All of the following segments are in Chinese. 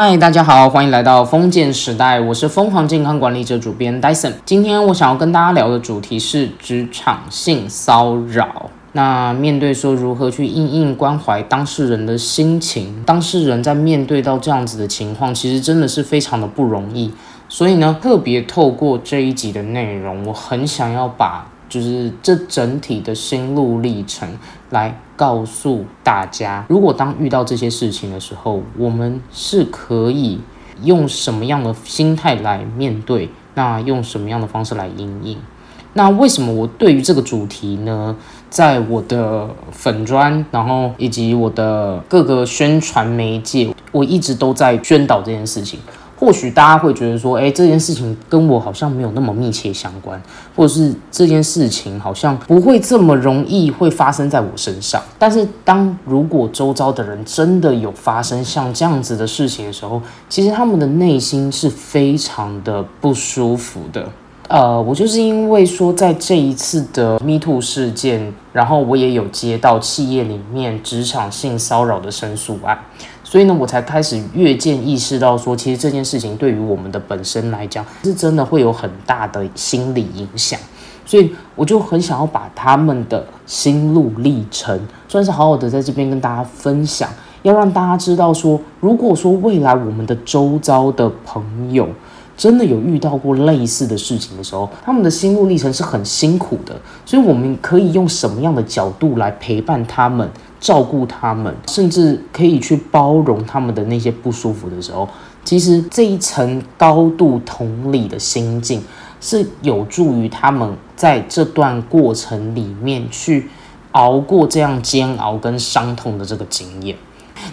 嗨，大家好，欢迎来到封建时代，我是疯狂健康管理者主编 Dyson。今天我想要跟大家聊的主题是职场性骚扰。那面对说如何去应应关怀当事人的心情，当事人在面对到这样子的情况，其实真的是非常的不容易。所以呢，特别透过这一集的内容，我很想要把就是这整体的心路历程来告诉大家，如果当遇到这些事情的时候，我们是可以用什么样的心态来面对，那用什么样的方式来应应。那为什么我对于这个主题呢，在我的粉砖，然后以及我的各个宣传媒介，我一直都在宣导这件事情。或许大家会觉得说，哎，这件事情跟我好像没有那么密切相关，或者是这件事情好像不会这么容易会发生在我身上。但是，当如果周遭的人真的有发生像这样子的事情的时候，其实他们的内心是非常的不舒服的。呃，我就是因为说，在这一次的 Me Too 事件，然后我也有接到企业里面职场性骚扰的申诉案，所以呢，我才开始越渐意识到说，其实这件事情对于我们的本身来讲，是真的会有很大的心理影响，所以我就很想要把他们的心路历程，算是好好的在这边跟大家分享，要让大家知道说，如果说未来我们的周遭的朋友，真的有遇到过类似的事情的时候，他们的心路历程是很辛苦的，所以我们可以用什么样的角度来陪伴他们、照顾他们，甚至可以去包容他们的那些不舒服的时候，其实这一层高度同理的心境，是有助于他们在这段过程里面去熬过这样煎熬跟伤痛的这个经验。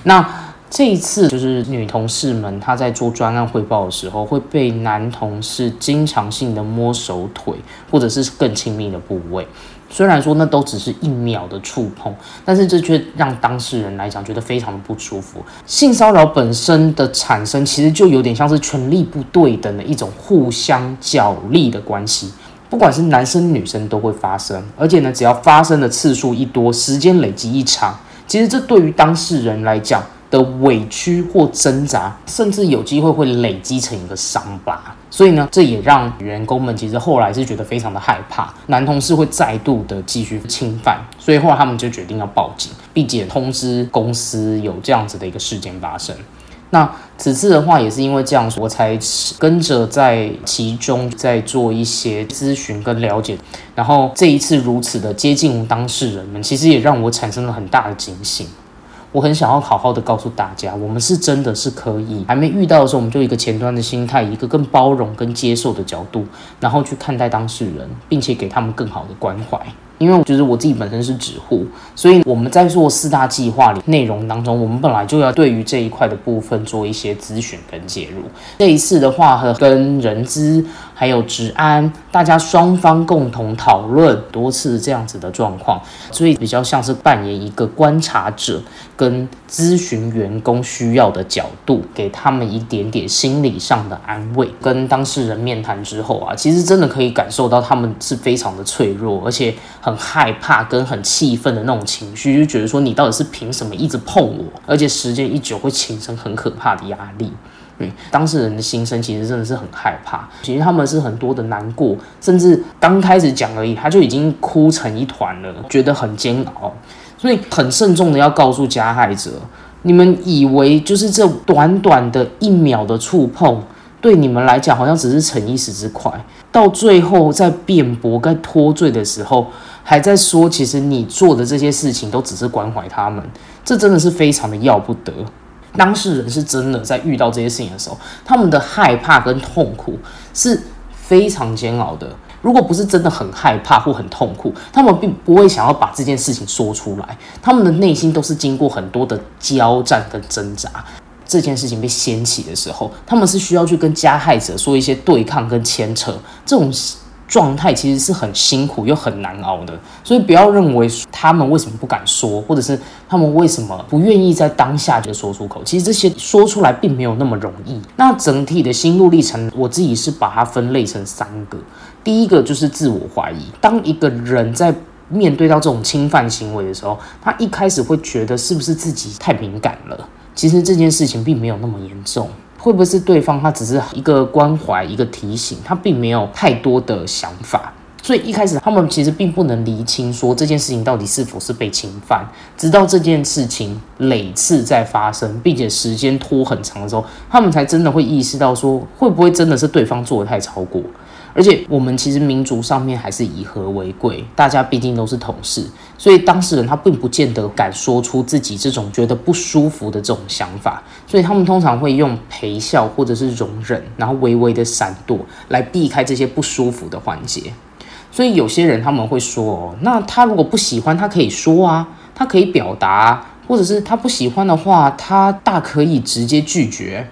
那。这一次就是女同事们，她在做专案汇报的时候，会被男同事经常性的摸手腿，或者是更亲密的部位。虽然说那都只是一秒的触碰，但是这却让当事人来讲觉得非常的不舒服。性骚扰本身的产生，其实就有点像是权力不对等的一种互相角力的关系，不管是男生女生都会发生，而且呢，只要发生的次数一多，时间累积一长，其实这对于当事人来讲。的委屈或挣扎，甚至有机会会累积成一个伤疤，所以呢，这也让员工们其实后来是觉得非常的害怕，男同事会再度的继续侵犯，所以后来他们就决定要报警，并且通知公司有这样子的一个事件发生。那此次的话，也是因为这样，我才跟着在其中在做一些咨询跟了解，然后这一次如此的接近当事人们，其实也让我产生了很大的警醒。我很想要好好的告诉大家，我们是真的是可以，还没遇到的时候，我们就一个前端的心态，一个更包容、跟接受的角度，然后去看待当事人，并且给他们更好的关怀。因为就是我自己本身是指护，所以我们在做四大计划里内容当中，我们本来就要对于这一块的部分做一些咨询跟介入。这一次的话，和跟人资还有治安，大家双方共同讨论多次这样子的状况，所以比较像是扮演一个观察者。跟咨询员工需要的角度，给他们一点点心理上的安慰。跟当事人面谈之后啊，其实真的可以感受到他们是非常的脆弱，而且很害怕跟很气愤的那种情绪，就觉得说你到底是凭什么一直碰我？而且时间一久会形成很可怕的压力。嗯，当事人的心声其实真的是很害怕，其实他们是很多的难过，甚至刚开始讲而已，他就已经哭成一团了，觉得很煎熬。所以很慎重的要告诉加害者，你们以为就是这短短的一秒的触碰，对你们来讲好像只是逞一时之快，到最后在辩驳、该脱罪的时候，还在说其实你做的这些事情都只是关怀他们，这真的是非常的要不得。当事人是真的在遇到这些事情的时候，他们的害怕跟痛苦是非常煎熬的。如果不是真的很害怕或很痛苦，他们并不会想要把这件事情说出来。他们的内心都是经过很多的交战跟挣扎。这件事情被掀起的时候，他们是需要去跟加害者说一些对抗跟牵扯。这种。状态其实是很辛苦又很难熬的，所以不要认为他们为什么不敢说，或者是他们为什么不愿意在当下就说出口。其实这些说出来并没有那么容易。那整体的心路历程，我自己是把它分类成三个。第一个就是自我怀疑。当一个人在面对到这种侵犯行为的时候，他一开始会觉得是不是自己太敏感了。其实这件事情并没有那么严重。会不会是对方他只是一个关怀、一个提醒，他并没有太多的想法？所以一开始他们其实并不能厘清说这件事情到底是否是被侵犯，直到这件事情累次在发生，并且时间拖很长的时候，他们才真的会意识到说会不会真的是对方做的太超过。而且我们其实民族上面还是以和为贵，大家毕竟都是同事，所以当事人他并不见得敢说出自己这种觉得不舒服的这种想法，所以他们通常会用陪笑或者是容忍，然后微微的闪躲来避开这些不舒服的环节。所以有些人他们会说，哦那他如果不喜欢，他可以说啊，他可以表达，或者是他不喜欢的话，他大可以直接拒绝。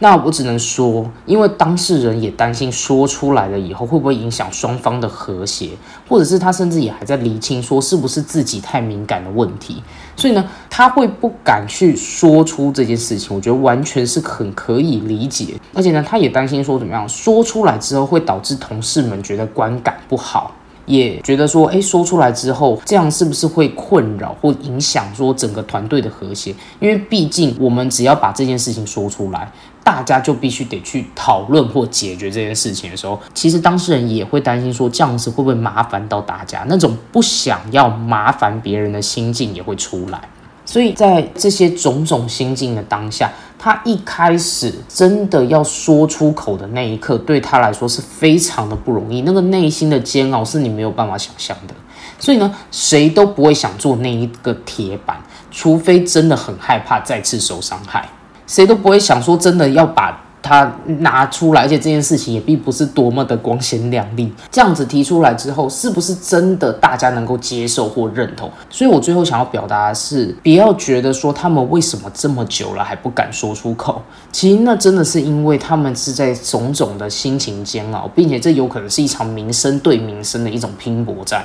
那我只能说，因为当事人也担心说出来了以后会不会影响双方的和谐，或者是他甚至也还在厘清说是不是自己太敏感的问题，所以呢，他会不敢去说出这件事情。我觉得完全是很可以理解，而且呢，他也担心说怎么样说出来之后会导致同事们觉得观感不好。也觉得说，哎，说出来之后，这样是不是会困扰或影响说整个团队的和谐？因为毕竟我们只要把这件事情说出来，大家就必须得去讨论或解决这件事情的时候，其实当事人也会担心说，这样子会不会麻烦到大家？那种不想要麻烦别人的心境也会出来。所以在这些种种心境的当下，他一开始真的要说出口的那一刻，对他来说是非常的不容易。那个内心的煎熬是你没有办法想象的。所以呢，谁都不会想做那一个铁板，除非真的很害怕再次受伤害。谁都不会想说真的要把。它拿出来，而且这件事情也并不是多么的光鲜亮丽。这样子提出来之后，是不是真的大家能够接受或认同？所以我最后想要表达的是，不要觉得说他们为什么这么久了还不敢说出口。其实那真的是因为他们是在种种的心情煎熬，并且这有可能是一场民生对民生的一种拼搏战。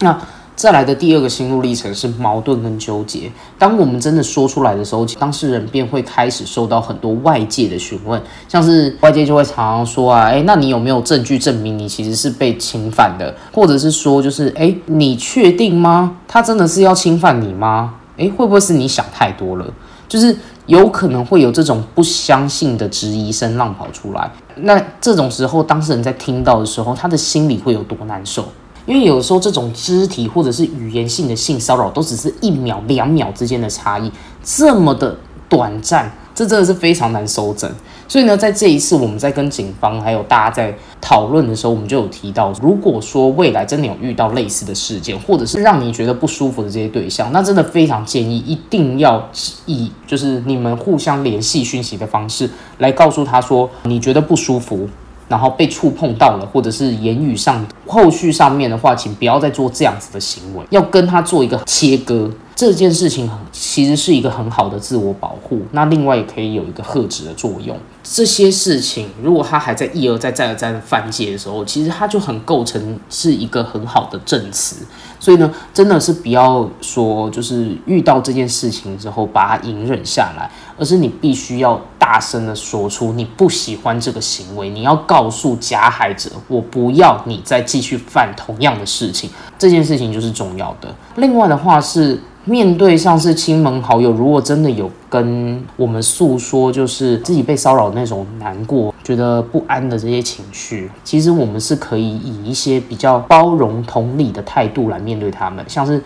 那。再来的第二个心路历程是矛盾跟纠结。当我们真的说出来的时候，当事人便会开始受到很多外界的询问，像是外界就会常常说啊，哎，那你有没有证据证明你其实是被侵犯的？或者是说，就是哎，你确定吗？他真的是要侵犯你吗？哎，会不会是你想太多了？就是有可能会有这种不相信的质疑声浪跑出来。那这种时候，当事人在听到的时候，他的心里会有多难受？因为有时候这种肢体或者是语言性的性骚扰，都只是一秒、两秒之间的差异，这么的短暂，这真的是非常难收整。所以呢，在这一次我们在跟警方还有大家在讨论的时候，我们就有提到，如果说未来真的有遇到类似的事件，或者是让你觉得不舒服的这些对象，那真的非常建议一定要以就是你们互相联系讯息的方式来告诉他说你觉得不舒服。然后被触碰到了，或者是言语上、后续上面的话，请不要再做这样子的行为，要跟他做一个切割。这件事情其实是一个很好的自我保护，那另外也可以有一个呵止的作用。这些事情如果他还在一而再、再而三的犯戒的时候，其实他就很构成是一个很好的证词。所以呢，真的是不要说就是遇到这件事情之后把它隐忍下来，而是你必须要大声的说出你不喜欢这个行为，你要告诉加害者，我不要你再继续犯同样的事情。这件事情就是重要的。另外的话是。面对像是亲朋好友，如果真的有跟我们诉说，就是自己被骚扰那种难过、觉得不安的这些情绪，其实我们是可以以一些比较包容、同理的态度来面对他们。像是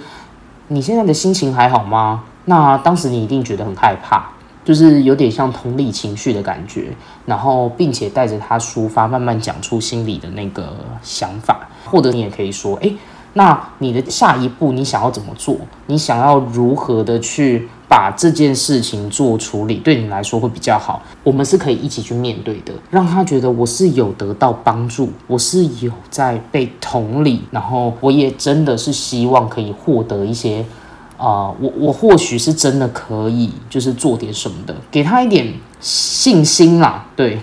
你现在的心情还好吗？那当时你一定觉得很害怕，就是有点像同理情绪的感觉，然后并且带着他抒发，慢慢讲出心里的那个想法，或者你也可以说，哎。那你的下一步，你想要怎么做？你想要如何的去把这件事情做处理，对你来说会比较好？我们是可以一起去面对的，让他觉得我是有得到帮助，我是有在被同理，然后我也真的是希望可以获得一些，啊，我我或许是真的可以，就是做点什么的，给他一点信心啦，对。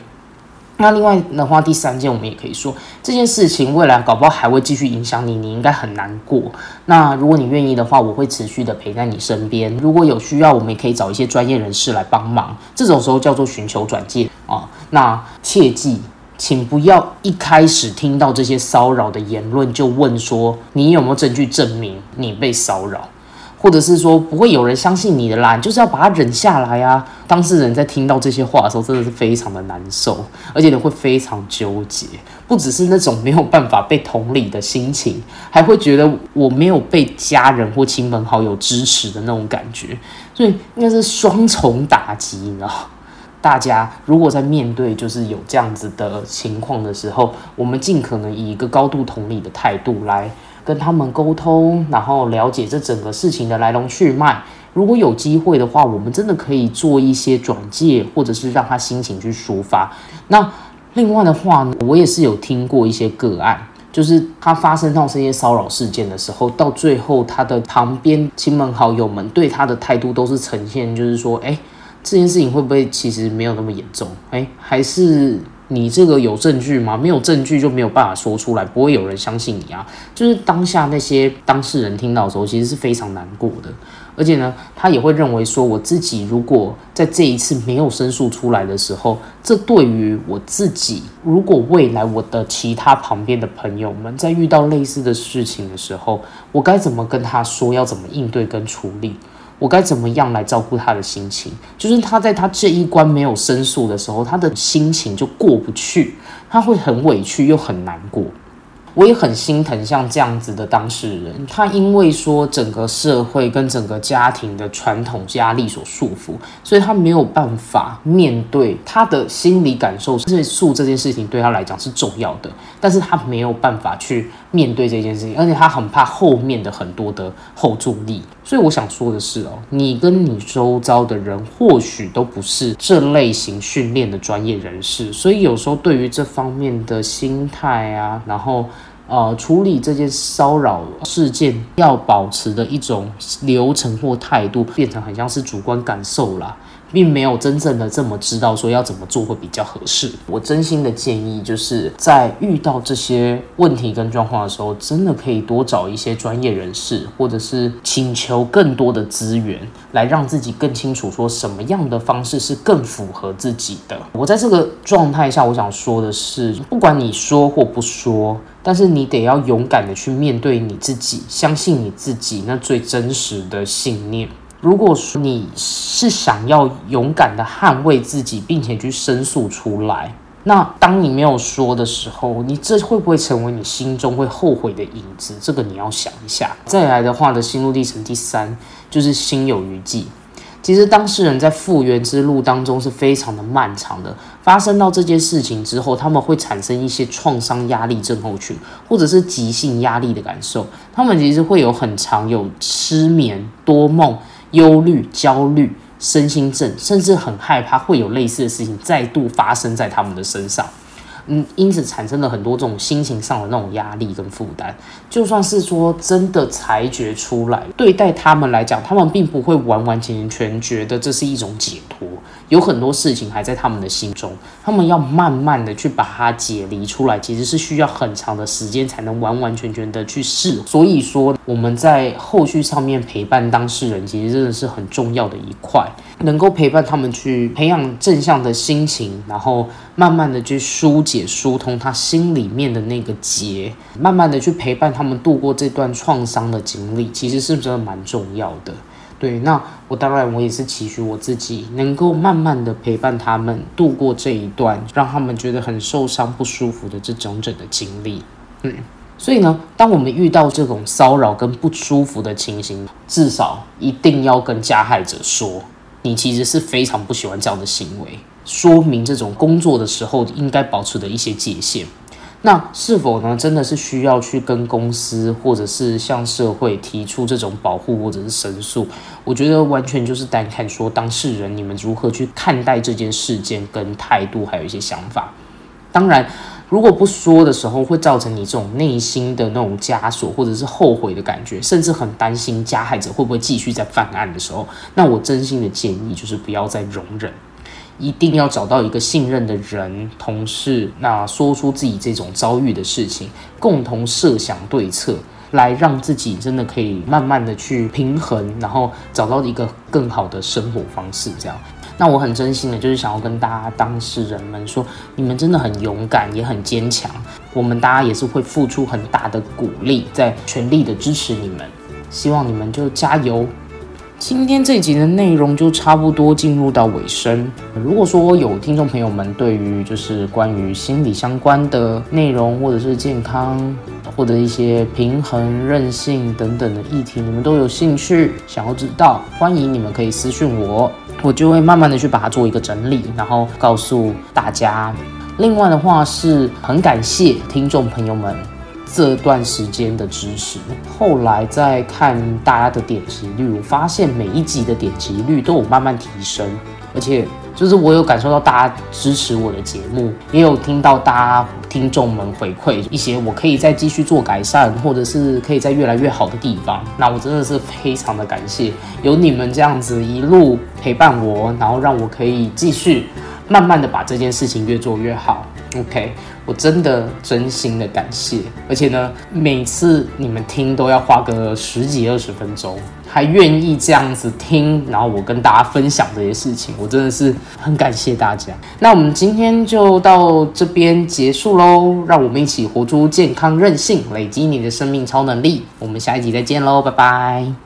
那另外的话，第三件我们也可以说，这件事情未来搞不好还会继续影响你，你应该很难过。那如果你愿意的话，我会持续的陪在你身边。如果有需要，我们也可以找一些专业人士来帮忙。这种时候叫做寻求转介啊。那切记，请不要一开始听到这些骚扰的言论就问说，你有没有证据证明你被骚扰？或者是说不会有人相信你的啦，你就是要把它忍下来啊。当事人在听到这些话的时候，真的是非常的难受，而且呢会非常纠结，不只是那种没有办法被同理的心情，还会觉得我没有被家人或亲朋好友支持的那种感觉，所以应该是双重打击，你知道。大家如果在面对就是有这样子的情况的时候，我们尽可能以一个高度同理的态度来跟他们沟通，然后了解这整个事情的来龙去脉。如果有机会的话，我们真的可以做一些转介，或者是让他心情去抒发。那另外的话呢，我也是有听过一些个案，就是他发生到这些骚扰事件的时候，到最后他的旁边亲朋好友们对他的态度都是呈现，就是说，哎。这件事情会不会其实没有那么严重？哎，还是你这个有证据吗？没有证据就没有办法说出来，不会有人相信你啊。就是当下那些当事人听到的时候，其实是非常难过的。而且呢，他也会认为说，我自己如果在这一次没有申诉出来的时候，这对于我自己，如果未来我的其他旁边的朋友们在遇到类似的事情的时候，我该怎么跟他说？要怎么应对跟处理？我该怎么样来照顾他的心情？就是他在他这一关没有申诉的时候，他的心情就过不去，他会很委屈又很难过。我也很心疼像这样子的当事人，他因为说整个社会跟整个家庭的传统压力所束缚，所以他没有办法面对他的心理感受。申诉这件事情对他来讲是重要的，但是他没有办法去面对这件事情，而且他很怕后面的很多的后助力。所以我想说的是哦，你跟你周遭的人或许都不是这类型训练的专业人士，所以有时候对于这方面的心态啊，然后。呃，处理这件骚扰事件要保持的一种流程或态度，变成很像是主观感受啦。并没有真正的这么知道说要怎么做会比较合适。我真心的建议，就是在遇到这些问题跟状况的时候，真的可以多找一些专业人士，或者是请求更多的资源，来让自己更清楚说什么样的方式是更符合自己的。我在这个状态下，我想说的是，不管你说或不说，但是你得要勇敢的去面对你自己，相信你自己那最真实的信念。如果说你是想要勇敢的捍卫自己，并且去申诉出来，那当你没有说的时候，你这会不会成为你心中会后悔的影子？这个你要想一下。再来的话的心路历程第三就是心有余悸。其实当事人在复原之路当中是非常的漫长的。发生到这件事情之后，他们会产生一些创伤压力症候群，或者是急性压力的感受。他们其实会有很长有失眠、多梦。忧虑、焦虑、身心症，甚至很害怕会有类似的事情再度发生在他们的身上。嗯，因此产生了很多这种心情上的那种压力跟负担。就算是说真的裁决出来，对待他们来讲，他们并不会完完全全觉得这是一种解脱。有很多事情还在他们的心中，他们要慢慢的去把它解离出来，其实是需要很长的时间才能完完全全的去试。所以说，我们在后续上面陪伴当事人，其实真的是很重要的一块，能够陪伴他们去培养正向的心情，然后慢慢的去疏解、疏通他心里面的那个结，慢慢的去陪伴他们度过这段创伤的经历，其实是真的蛮重要的。对，那我当然我也是期许我自己能够慢慢的陪伴他们度过这一段让他们觉得很受伤不舒服的这整整的经历。嗯，所以呢，当我们遇到这种骚扰跟不舒服的情形，至少一定要跟加害者说，你其实是非常不喜欢这样的行为，说明这种工作的时候应该保持的一些界限。那是否呢？真的是需要去跟公司或者是向社会提出这种保护或者是申诉？我觉得完全就是单看说当事人你们如何去看待这件事件跟态度，还有一些想法。当然，如果不说的时候，会造成你这种内心的那种枷锁或者是后悔的感觉，甚至很担心加害者会不会继续在犯案的时候，那我真心的建议就是不要再容忍。一定要找到一个信任的人、同事，那说出自己这种遭遇的事情，共同设想对策，来让自己真的可以慢慢的去平衡，然后找到一个更好的生活方式。这样，那我很真心的，就是想要跟大家当事人们说，你们真的很勇敢，也很坚强。我们大家也是会付出很大的鼓励，在全力的支持你们。希望你们就加油。今天这集的内容就差不多进入到尾声。如果说有听众朋友们对于就是关于心理相关的内容，或者是健康，或者一些平衡、韧性等等的议题，你们都有兴趣想要知道，欢迎你们可以私讯我，我就会慢慢的去把它做一个整理，然后告诉大家。另外的话是很感谢听众朋友们。这段时间的支持，后来再看大家的点击率，我发现每一集的点击率都有慢慢提升，而且就是我有感受到大家支持我的节目，也有听到大家听众们回馈一些我可以再继续做改善，或者是可以在越来越好的地方。那我真的是非常的感谢有你们这样子一路陪伴我，然后让我可以继续慢慢的把这件事情越做越好。OK。我真的真心的感谢，而且呢，每次你们听都要花个十几二十分钟，还愿意这样子听，然后我跟大家分享这些事情，我真的是很感谢大家。那我们今天就到这边结束喽，让我们一起活出健康任性，累积你的生命超能力。我们下一集再见喽，拜拜。